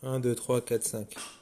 1, 2, 3, 4, 5.